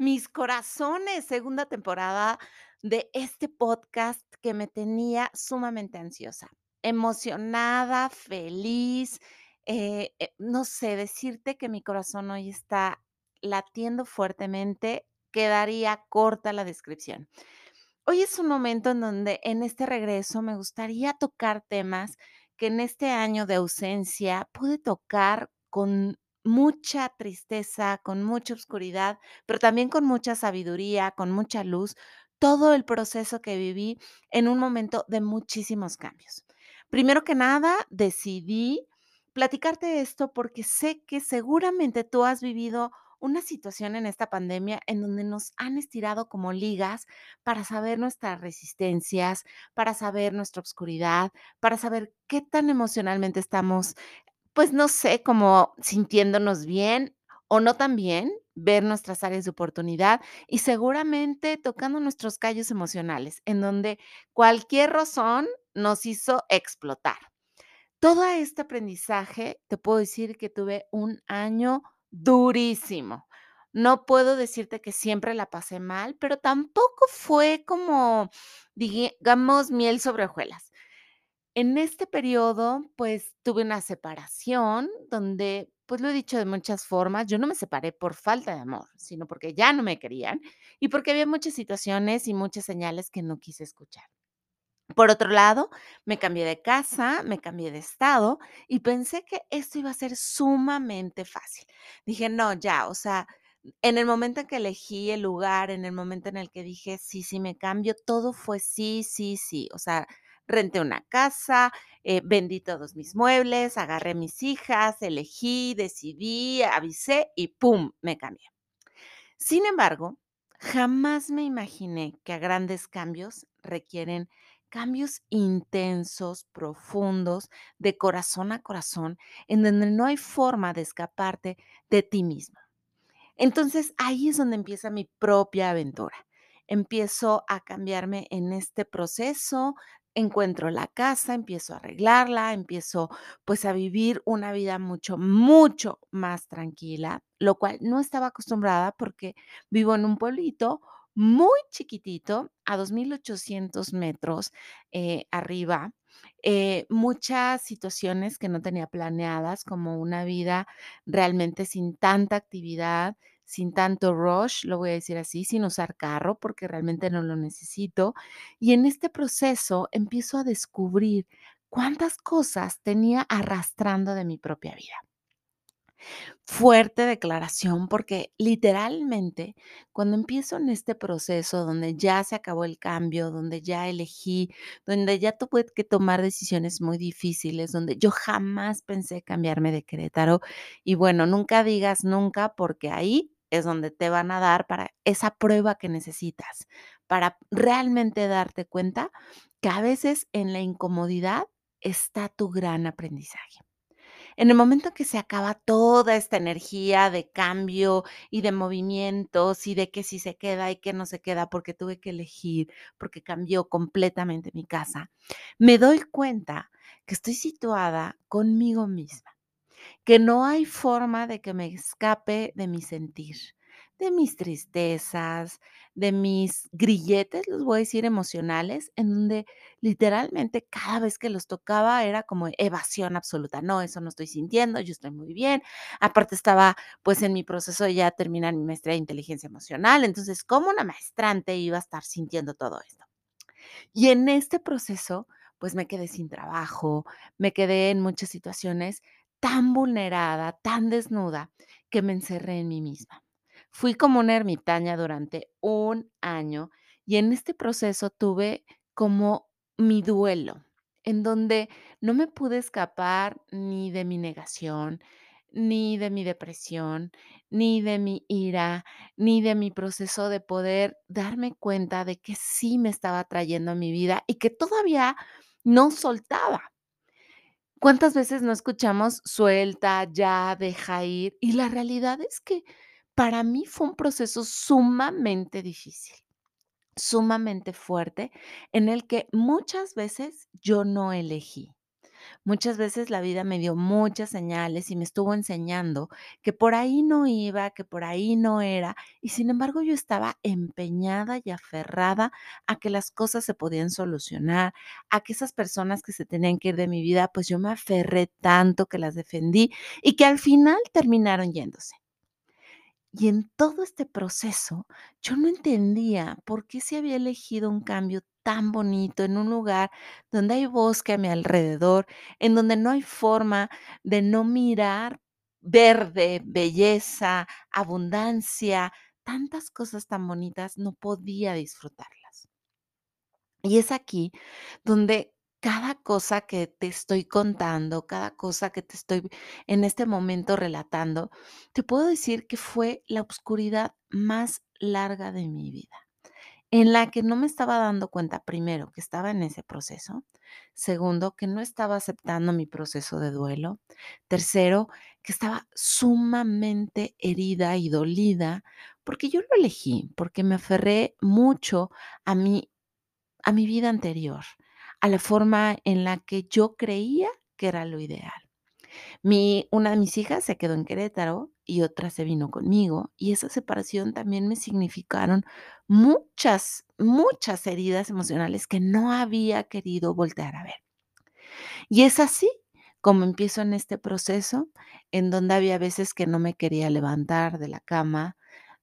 Mis corazones, segunda temporada de este podcast que me tenía sumamente ansiosa, emocionada, feliz, eh eh, no sé, decirte que mi corazón hoy está latiendo fuertemente, quedaría corta la descripción. Hoy es un momento en donde, en este regreso, me gustaría tocar temas que en este año de ausencia pude tocar con mucha tristeza, con mucha oscuridad, pero también con mucha sabiduría, con mucha luz, todo el proceso que viví en un momento de muchísimos cambios. Primero que nada, decidí platicarte esto porque sé que seguramente tú has vivido una situación en esta pandemia en donde nos han estirado como ligas para saber nuestras resistencias, para saber nuestra oscuridad, para saber qué tan emocionalmente estamos, pues, no sé, como sintiéndonos bien o no tan bien, ver nuestras áreas de oportunidad y seguramente tocando nuestros callos emocionales, en donde cualquier rozón nos hizo explotar. Todo este aprendizaje, te puedo decir que tuve un año durísimo. No puedo decirte que siempre la pasé mal, pero tampoco fue como, digamos, miel sobre hojuelas. En este periodo, pues, tuve una separación donde, pues, lo he dicho de muchas formas, yo no me separé por falta de amor, sino porque ya no me querían y porque había muchas situaciones y muchas señales que no quise escuchar. Por otro lado, me cambié de casa, me cambié de estado y pensé que esto iba a ser sumamente fácil. Dije: "No, ya", o sea, en el momento en que elegí el lugar, en el momento en el que dije: "Sí, sí, me cambio", todo fue sí, sí, sí. O sea, renté una casa, eh, vendí todos mis muebles, agarré mis hijas, elegí, decidí, avisé y pum, me cambié. Sin embargo, jamás me imaginé que a grandes cambios requieren cambios intensos, profundos, de corazón a corazón, en donde no hay forma de escaparte de ti mismo. Entonces, ahí es donde empieza mi propia aventura. Empiezo a cambiarme en este proceso, encuentro la casa, empiezo a arreglarla, empiezo, pues, a vivir una vida mucho, mucho más tranquila, lo cual no estaba acostumbrada porque vivo en un pueblito muy chiquitito, a 2800 metros, eh, arriba, eh, muchas situaciones que no tenía planeadas, como una vida realmente sin tanta actividad, sin tanto rush, lo voy a decir así, sin usar carro, porque realmente no lo necesito. Y en este proceso empiezo a descubrir cuántas cosas tenía arrastrando de mi propia vida. Fuerte declaración, porque literalmente, cuando empiezo en este proceso donde ya se acabó el cambio, donde ya elegí, donde ya tuve que tomar decisiones muy difíciles, donde yo jamás pensé cambiarme de Querétaro. Y bueno, nunca digas nunca, porque ahí es donde te van a dar para esa prueba que necesitas, para realmente darte cuenta que a veces en la incomodidad está tu gran aprendizaje. En el momento que se acaba toda esta energía de cambio y de movimientos y de que si se queda y que no se queda porque tuve que elegir, porque cambió completamente mi casa, me doy cuenta que estoy situada conmigo misma, que no hay forma de que me escape de mi sentir, de mis tristezas, de mis grilletes, les voy a decir, emocionales, en donde literalmente cada vez que los tocaba era como evasión absoluta. No, eso no estoy sintiendo, yo estoy muy bien. Aparte estaba, pues, en mi proceso ya terminar mi maestría de inteligencia emocional, entonces, ¿cómo una maestrante iba a estar sintiendo todo esto? Y en este proceso, pues, me quedé sin trabajo, me quedé en muchas situaciones tan vulnerada, tan desnuda, que me encerré en mí misma. Fui como una ermitaña durante un año y en este proceso tuve como mi duelo, en donde no me pude escapar ni de mi negación, ni de mi depresión, ni de mi ira, ni de mi proceso de poder darme cuenta de que sí me estaba trayendo a mi vida y que todavía no soltaba. ¿Cuántas veces no escuchamos suelta, ya, deja ir? Y la realidad es que para mí fue un proceso sumamente difícil, sumamente fuerte, en el que muchas veces yo no elegí. Muchas veces la vida me dio muchas señales y me estuvo enseñando que por ahí no iba, que por ahí no era, y sin embargo yo estaba empeñada y aferrada a que las cosas se podían solucionar, a que esas personas que se tenían que ir de mi vida, pues yo me aferré tanto que las defendí y que al final terminaron yéndose. Y en todo este proceso, yo no entendía por qué se había elegido un cambio tan bonito en un lugar donde hay bosque a mi alrededor, en donde no hay forma de no mirar verde, belleza, abundancia, tantas cosas tan bonitas, no podía disfrutarlas. Y es aquí donde cada cosa que te estoy contando, cada cosa que te estoy en este momento relatando, te puedo decir que fue la oscuridad más larga de mi vida, en la que no me estaba dando cuenta, primero, que estaba en ese proceso, segundo, que no estaba aceptando mi proceso de duelo, tercero, que estaba sumamente herida y dolida, porque yo lo elegí, porque me aferré mucho a mi a mi vida anterior, a la forma en la que yo creía que era lo ideal. Mi una de mis hijas se quedó en Querétaro y otra se vino conmigo, y esa separación también me significaron muchas, muchas heridas emocionales que no había querido voltear a ver. Y es así como empiezo en este proceso, en donde había veces que no me quería levantar de la cama,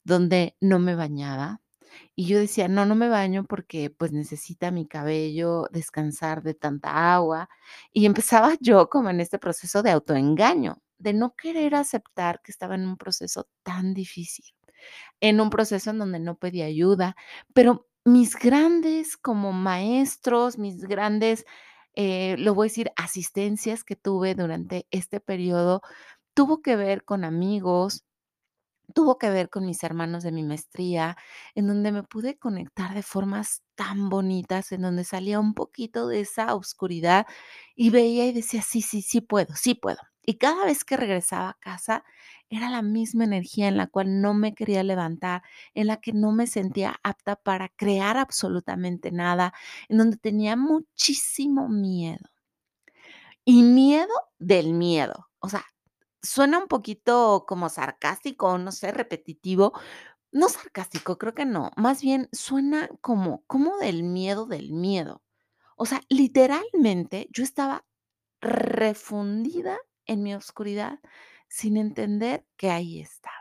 donde no me bañaba, y yo decía: "No, no me baño porque, pues, necesita mi cabello descansar de tanta agua". Y empezaba yo como en este proceso de autoengaño, de no querer aceptar que estaba en un proceso tan difícil, en un proceso en donde no pedía ayuda. Pero mis grandes como maestros, mis grandes, eh, lo voy a decir, asistencias que tuve durante este periodo, tuvo que ver con amigos, Tuvo que ver con mis hermanos de mi maestría, en donde me pude conectar de formas tan bonitas, en donde salía un poquito de esa oscuridad y veía y decía: "Sí, sí, sí puedo, sí puedo". Y cada vez que regresaba a casa, era la misma energía en la cual no me quería levantar, en la que no me sentía apta para crear absolutamente nada, en donde tenía muchísimo miedo. Y miedo del miedo. O sea, Suena un poquito como sarcástico, no sé, repetitivo. No sarcástico, creo que no. Más bien suena como como del miedo del miedo. O sea, literalmente, yo estaba refundida en mi oscuridad sin entender que ahí estaba.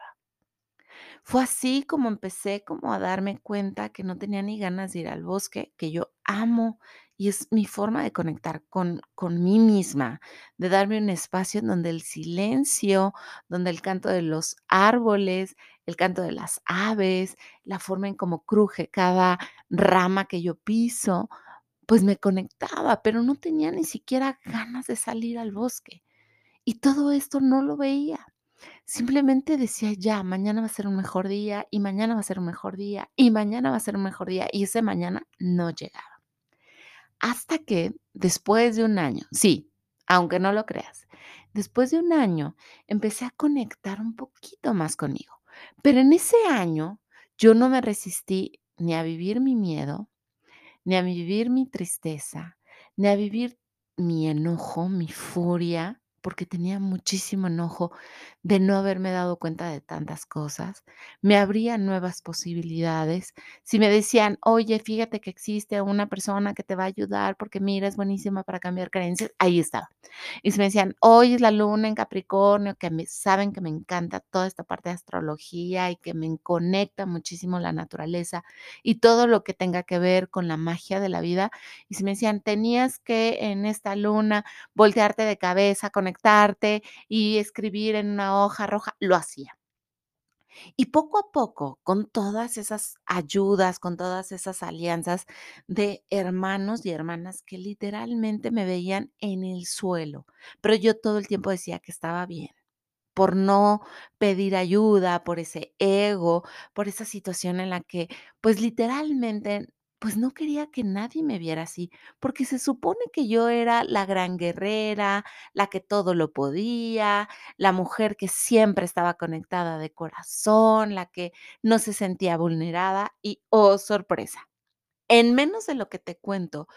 Fue así como empecé como a darme cuenta que no tenía ni ganas de ir al bosque, que yo amo y es mi forma de conectar con con mí misma, de darme un espacio en donde el silencio, donde el canto de los árboles, el canto de las aves, la forma en cómo cruje cada rama que yo piso, pues me conectaba, pero no tenía ni siquiera ganas de salir al bosque. Y todo esto no lo veía. Simplemente decía: "Ya, mañana va a ser un mejor día, y mañana va a ser un mejor día, y mañana va a ser un mejor día", y ese mañana no llegaba. Hasta que después de un año, sí, aunque no lo creas, después de un año empecé a conectar un poquito más conmigo. Pero en ese año yo no me resistí ni a vivir mi miedo, ni a vivir mi tristeza, ni a vivir mi enojo, mi furia, porque tenía muchísimo enojo de no haberme dado cuenta de tantas cosas. Me abría nuevas posibilidades. Si me decían: "Oye, fíjate que existe una persona que te va a ayudar porque mira, es buenísima para cambiar creencias", ahí estaba. Y si me decían: "Hoy es la luna en Capricornio", que me saben que me encanta toda esta parte de astrología y que me conecta muchísimo la naturaleza y todo lo que tenga que ver con la magia de la vida. Y si me decían: "Tenías que en esta luna voltearte de cabeza, y escribir en una hoja roja", lo hacía. Y poco a poco, con todas esas ayudas, con todas esas alianzas de hermanos y hermanas que literalmente me veían en el suelo, pero yo todo el tiempo decía que estaba bien por no pedir ayuda, por ese ego, por esa situación en la que, pues, literalmente, pues, no quería que nadie me viera así, porque se supone que yo era la gran guerrera, la que todo lo podía, la mujer que siempre estaba conectada de corazón, la que no se sentía vulnerada y, oh, sorpresa, en menos de lo que te cuento,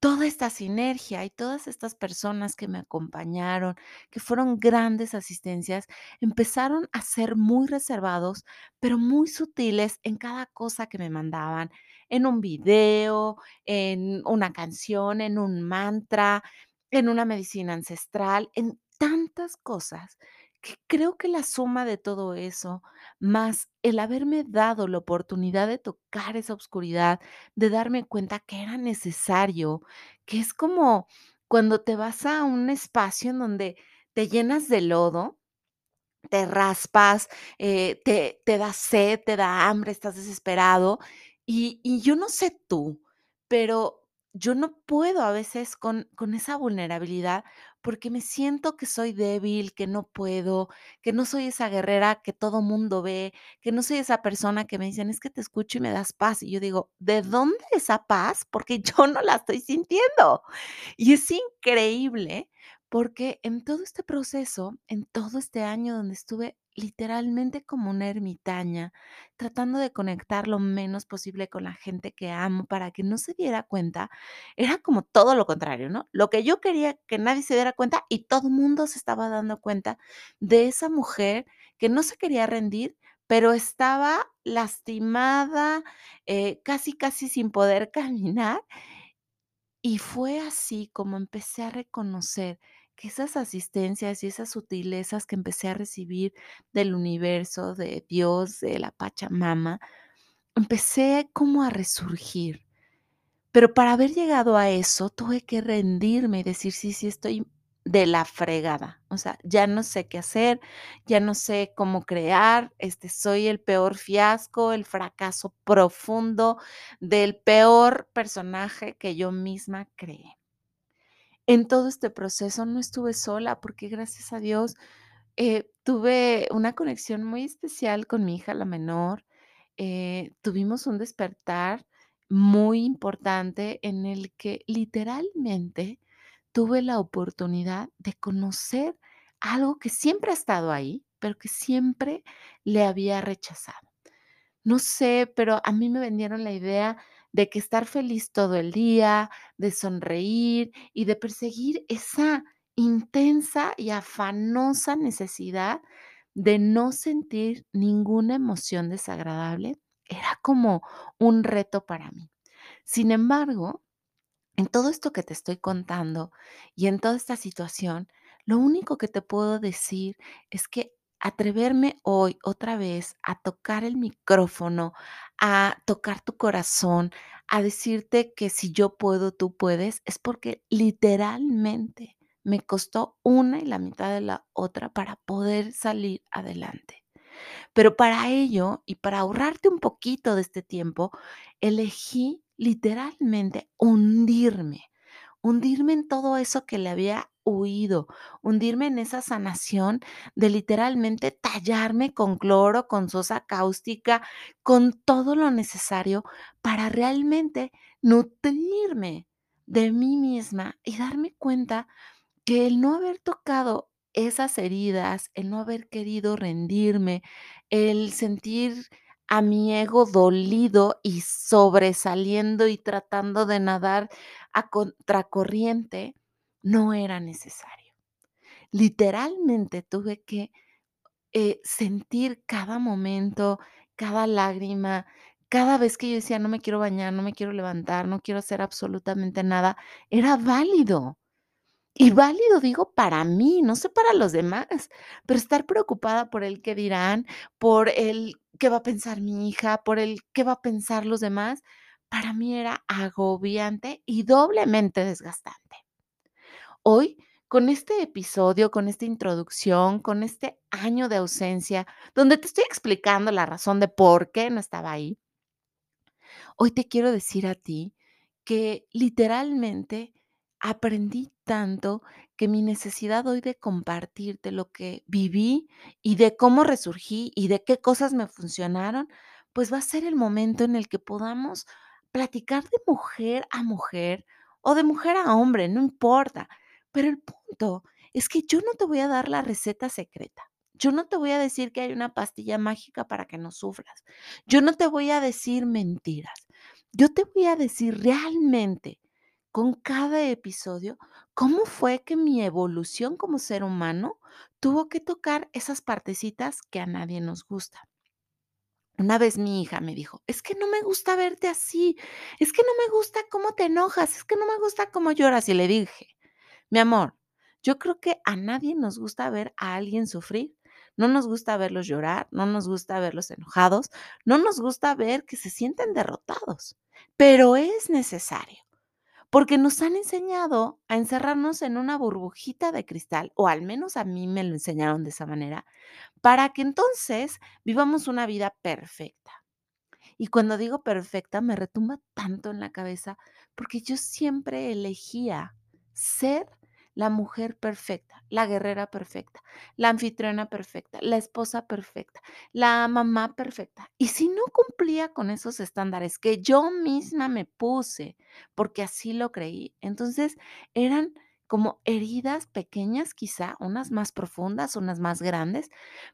toda esta sinergia y todas estas personas que me acompañaron, que fueron grandes asistencias, empezaron a ser muy reservados, pero muy sutiles en cada cosa que me mandaban, en un video, en una canción, en un mantra, en una medicina ancestral, en tantas cosas que creo que la suma de todo eso, más el haberme dado la oportunidad de tocar esa oscuridad, de darme cuenta que era necesario, que es como cuando te vas a un espacio en donde te llenas de lodo te raspas, eh, te te da sed, te da hambre, estás desesperado. Y yo no sé tú, pero yo no puedo a veces con con esa vulnerabilidad, porque me siento que soy débil, que no puedo, que no soy esa guerrera que todo mundo ve, que no soy esa persona que me dicen: "Es que te escucho y me das paz". Y yo digo: "¿De dónde esa paz? Porque yo no la estoy sintiendo". Y es increíble porque en todo este proceso, en todo este año donde estuve literalmente como una ermitaña, tratando de conectar lo menos posible con la gente que amo para que no se diera cuenta, era como todo lo contrario, ¿no? Lo que yo quería que nadie se diera cuenta y todo el mundo se estaba dando cuenta de esa mujer que no se quería rendir, pero estaba lastimada, eh, casi, casi sin poder caminar y fue así como empecé a reconocer que esas asistencias y esas sutilezas que empecé a recibir del universo, de Dios, de la Pachamama, empecé como a resurgir. Pero para haber llegado a eso, tuve que rendirme y decir: "Sí, sí, estoy de la fregada". O sea, ya no sé qué hacer, ya no sé cómo crear, este, soy el peor fiasco, el fracaso profundo del peor personaje que yo misma creé. En todo este proceso no estuve sola, porque gracias a Dios, eh, tuve una conexión muy especial con mi hija, la menor. Eh, tuvimos un despertar muy importante en el que literalmente tuve la oportunidad de conocer algo que siempre ha estado ahí, pero que siempre le había rechazado. No sé, pero a mí me vendieron la idea de que estar feliz todo el día, de sonreír y de perseguir esa intensa y afanosa necesidad de no sentir ninguna emoción desagradable, era como un reto para mí. Sin embargo, en todo esto que te estoy contando y en toda esta situación, lo único que te puedo decir es que atreverme hoy otra vez a tocar el micrófono, a tocar tu corazón, a decirte que si yo puedo, tú puedes, es porque literalmente me costó una y la mitad de la otra para poder salir adelante. Pero para ello, y para ahorrarte un poquito de este tiempo, elegí literalmente hundirme, hundirme en todo eso que le había huido, hundirme en esa sanación de literalmente tallarme con cloro, con sosa cáustica, con todo lo necesario para realmente nutrirme de mí misma y darme cuenta que el no haber tocado esas heridas, el no haber querido rendirme, el sentir a mi ego dolido y sobresaliendo y tratando de nadar a contracorriente, no era necesario. Literalmente tuve que, eh, sentir cada momento, cada lágrima, cada vez que yo decía: "No me quiero bañar, no me quiero levantar, no quiero hacer absolutamente nada", era válido. Y válido, digo, para mí, no sé para los demás, pero estar preocupada por el qué dirán, por el qué va a pensar mi hija, por el qué va a pensar los demás, para mí era agobiante y doblemente desgastante. Hoy, con este episodio, con esta introducción, con este año de ausencia, donde te estoy explicando la razón de por qué no estaba ahí, Hoy te quiero decir a ti que literalmente aprendí tanto que mi necesidad hoy de compartirte lo que viví y de cómo resurgí y de qué cosas me funcionaron, pues va a ser el momento en el que podamos platicar de mujer a mujer o de mujer a hombre, no importa. Pero el punto es que yo no te voy a dar la receta secreta. Yo no te voy a decir que hay una pastilla mágica para que no sufras. Yo no te voy a decir mentiras. Yo te voy a decir realmente con cada episodio, cómo fue que mi evolución como ser humano tuvo que tocar esas partecitas que a nadie nos gusta. Una vez mi hija me dijo: "Es que no me gusta verte así, es que no me gusta cómo te enojas, es que no me gusta cómo lloras", y le dije: "Mi amor, yo creo que a nadie nos gusta ver a alguien sufrir, no nos gusta verlos llorar, no nos gusta verlos enojados, no nos gusta ver que se sienten derrotados, pero es necesario, porque nos han enseñado a encerrarnos en una burbujita de cristal, o al menos a mí me lo enseñaron de esa manera, para que entonces vivamos una vida perfecta. Y cuando digo perfecta, me retumba tanto en la cabeza, porque yo siempre elegía ser la mujer perfecta, la guerrera perfecta, la anfitriona perfecta, la esposa perfecta, la mamá perfecta. Y si no cumplía con esos estándares que yo misma me puse, porque así lo creí, entonces eran como heridas pequeñas, quizá, unas más profundas, unas más grandes,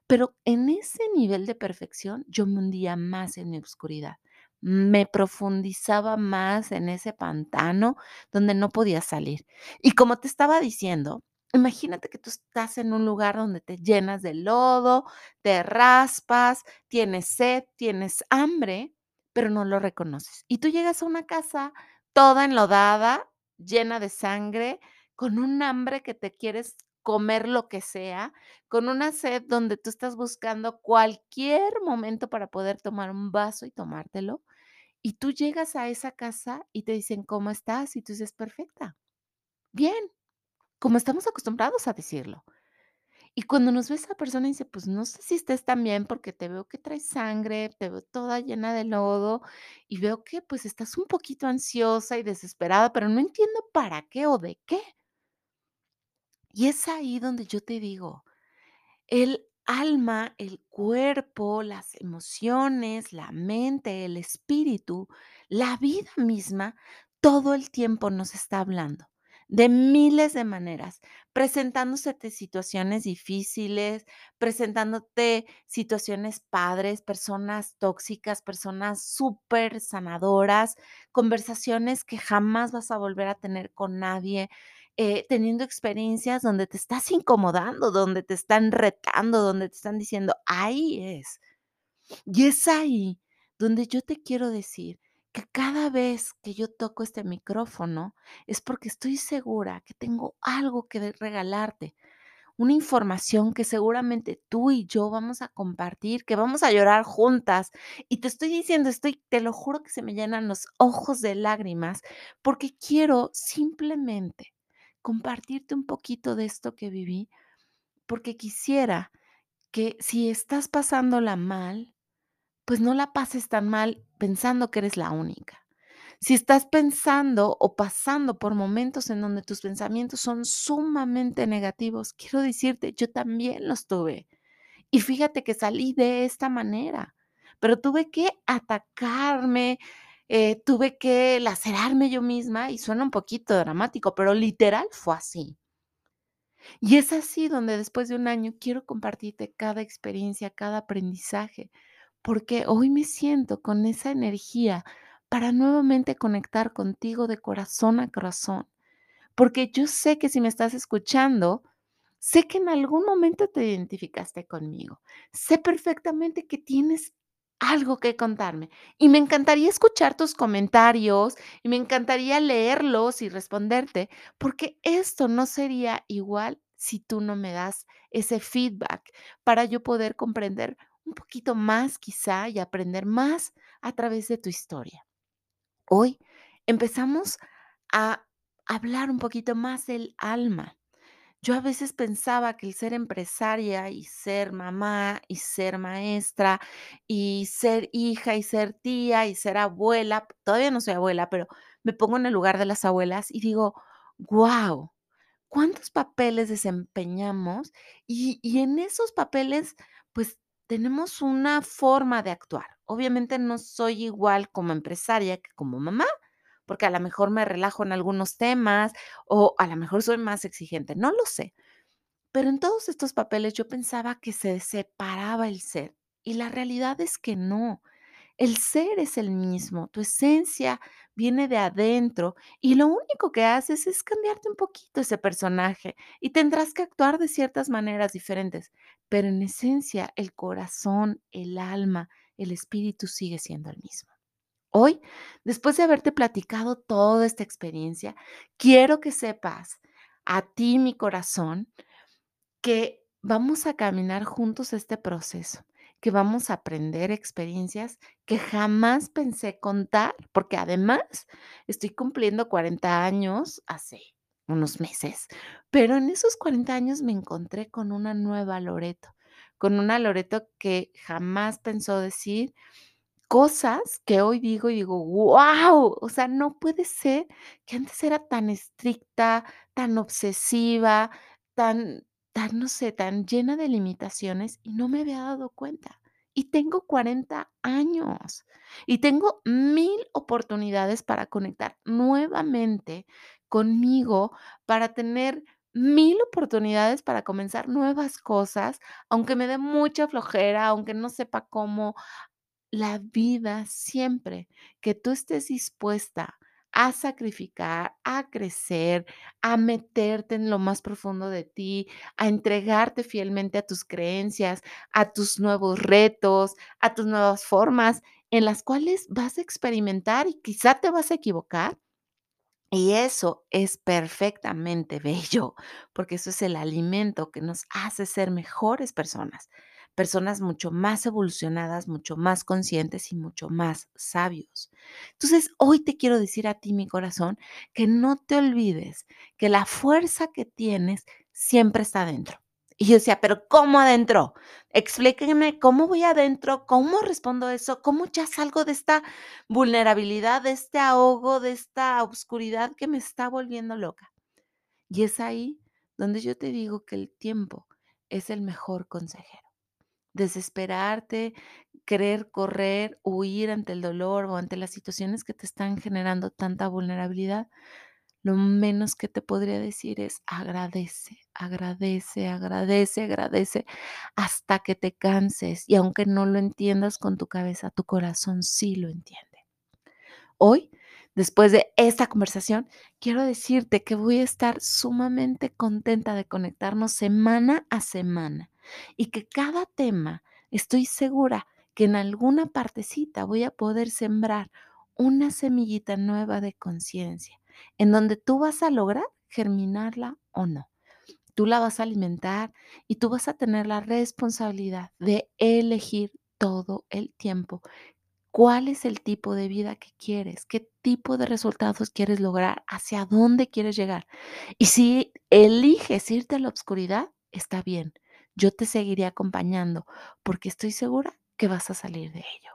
pero en ese nivel de perfección yo me hundía más en mi oscuridad. Me profundizaba más en ese pantano donde no podía salir. Y como te estaba diciendo, imagínate que tú estás en un lugar donde te llenas de lodo, te raspas, tienes sed, tienes hambre, pero no lo reconoces. Y tú llegas a una casa toda enlodada, llena de sangre, con un hambre que te quieres comer lo que sea, con una sed donde tú estás buscando cualquier momento para poder tomar un vaso y tomártelo. Y tú llegas a esa casa y te dicen: "¿Cómo estás?", y tú dices: "Perfecta, bien", como estamos acostumbrados a decirlo. Y cuando nos ve esa persona y dice: "Pues no sé si estés tan bien porque te veo que traes sangre, te veo toda llena de lodo y veo que, pues, estás un poquito ansiosa y desesperada, pero no entiendo para qué o de qué". Y es ahí donde yo te digo, el alma, el cuerpo, las emociones, la mente, el espíritu, la vida misma, todo el tiempo nos está hablando de miles de maneras, presentándosete situaciones difíciles, presentándote situaciones padres, personas tóxicas, personas súper sanadoras, conversaciones que jamás vas a volver a tener con nadie, eh, teniendo experiencias donde te estás incomodando, donde te están retando, donde te están diciendo: "Ahí es". Y es ahí donde yo te quiero decir que cada vez que yo toco este micrófono es porque estoy segura que tengo algo que regalarte, una información que seguramente tú y yo vamos a compartir, que vamos a llorar juntas. Y te estoy diciendo, estoy te lo juro que se me llenan los ojos de lágrimas, porque quiero simplemente compartirte un poquito de esto que viví, porque quisiera que si estás pasándola mal, pues no la pases tan mal pensando que eres la única. Si estás pensando o pasando por momentos en donde tus pensamientos son sumamente negativos, quiero decirte, yo también los tuve. Y fíjate que salí de esta manera, pero tuve que atacarme, eh, tuve que lacerarme yo misma y suena un poquito dramático, pero literal fue así. Y es así donde después de un año quiero compartirte cada experiencia, cada aprendizaje, porque hoy me siento con esa energía para nuevamente conectar contigo de corazón a corazón, porque yo sé que si me estás escuchando, sé que en algún momento te identificaste conmigo, sé perfectamente que tienes algo que contarme y me encantaría escuchar tus comentarios y me encantaría leerlos y responderte, porque esto no sería igual si tú no me das ese feedback para yo poder comprender un poquito más quizá y aprender más a través de tu historia. Hoy empezamos a hablar un poquito más del alma. Yo a veces pensaba que el ser empresaria y ser mamá y ser maestra y ser hija y ser tía y ser abuela, todavía no soy abuela, pero me pongo en el lugar de las abuelas y digo, guau, ¿cuántos papeles desempeñamos? Y, y en esos papeles, pues tenemos una forma de actuar. Obviamente no soy igual como empresaria que como mamá, porque a lo mejor me relajo en algunos temas o a lo mejor soy más exigente, no lo sé. Pero en todos estos papeles yo pensaba que se separaba el ser y la realidad es que no. El ser es el mismo, tu esencia viene de adentro y lo único que haces es cambiarte un poquito ese personaje y tendrás que actuar de ciertas maneras diferentes, pero en esencia el corazón, el alma, el espíritu sigue siendo el mismo. Hoy, después de haberte platicado toda esta experiencia, quiero que sepas a ti, mi corazón, que vamos a caminar juntos este proceso, que vamos a aprender experiencias que jamás pensé contar, porque además estoy cumpliendo 40 años hace unos meses, pero en esos 40 años me encontré con una nueva Loreto, con una Loreto que jamás pensó decir cosas que hoy digo y digo: "Guau", o sea, no puede ser que antes era tan estricta, tan obsesiva, tan tan, no sé, tan llena de limitaciones y no me había dado cuenta. Y tengo 40 años y tengo 1000 oportunidades para conectar nuevamente conmigo, para tener 1000 oportunidades para comenzar nuevas cosas, aunque me dé mucha flojera, aunque no sepa cómo, la vida siempre que tú estés dispuesta a sacrificar, a crecer, a meterte en lo más profundo de ti, a entregarte fielmente a tus creencias, a tus nuevos retos, a tus nuevas formas en las cuales vas a experimentar y quizá te vas a equivocar. Y eso es perfectamente bello, porque eso es el alimento que nos hace ser mejores personas personas mucho más evolucionadas, mucho más conscientes y mucho más sabios. Entonces, hoy te quiero decir a ti, mi corazón, que no te olvides que la fuerza que tienes siempre está adentro. Y yo decía, pero ¿cómo adentro? Explíquenme cómo voy adentro, cómo respondo eso, cómo ya salgo de esta vulnerabilidad, de este ahogo, de esta oscuridad que me está volviendo loca. Y es ahí donde yo te digo que el tiempo es el mejor consejero desesperarte, querer correr, huir ante el dolor o ante las situaciones que te están generando tanta vulnerabilidad, lo menos que te podría decir es agradece, agradece, agradece, agradece hasta que te canses y aunque no lo entiendas con tu cabeza, tu corazón sí lo entiende. Hoy, después de esta conversación, quiero decirte que voy a estar sumamente contenta de conectarnos semana a semana y que cada tema, estoy segura que en alguna partecita voy a poder sembrar una semillita nueva de conciencia, en donde tú vas a lograr germinarla o no. Tú la vas a alimentar y tú vas a tener la responsabilidad de elegir todo el tiempo cuál es el tipo de vida que quieres, qué tipo de resultados quieres lograr, hacia dónde quieres llegar. Y si eliges irte a la oscuridad, está bien yo te seguiré acompañando porque estoy segura que vas a salir de ello.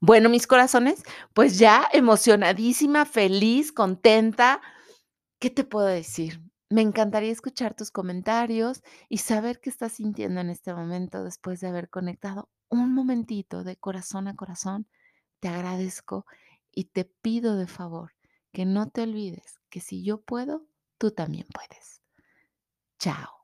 Bueno, mis corazones, pues ya emocionadísima, feliz, contenta. ¿Qué te puedo decir? Me encantaría escuchar tus comentarios y saber qué estás sintiendo en este momento después de haber conectado un momentito de corazón a corazón. Te agradezco y te pido de favor que no te olvides que si yo puedo, tú también puedes. Chao.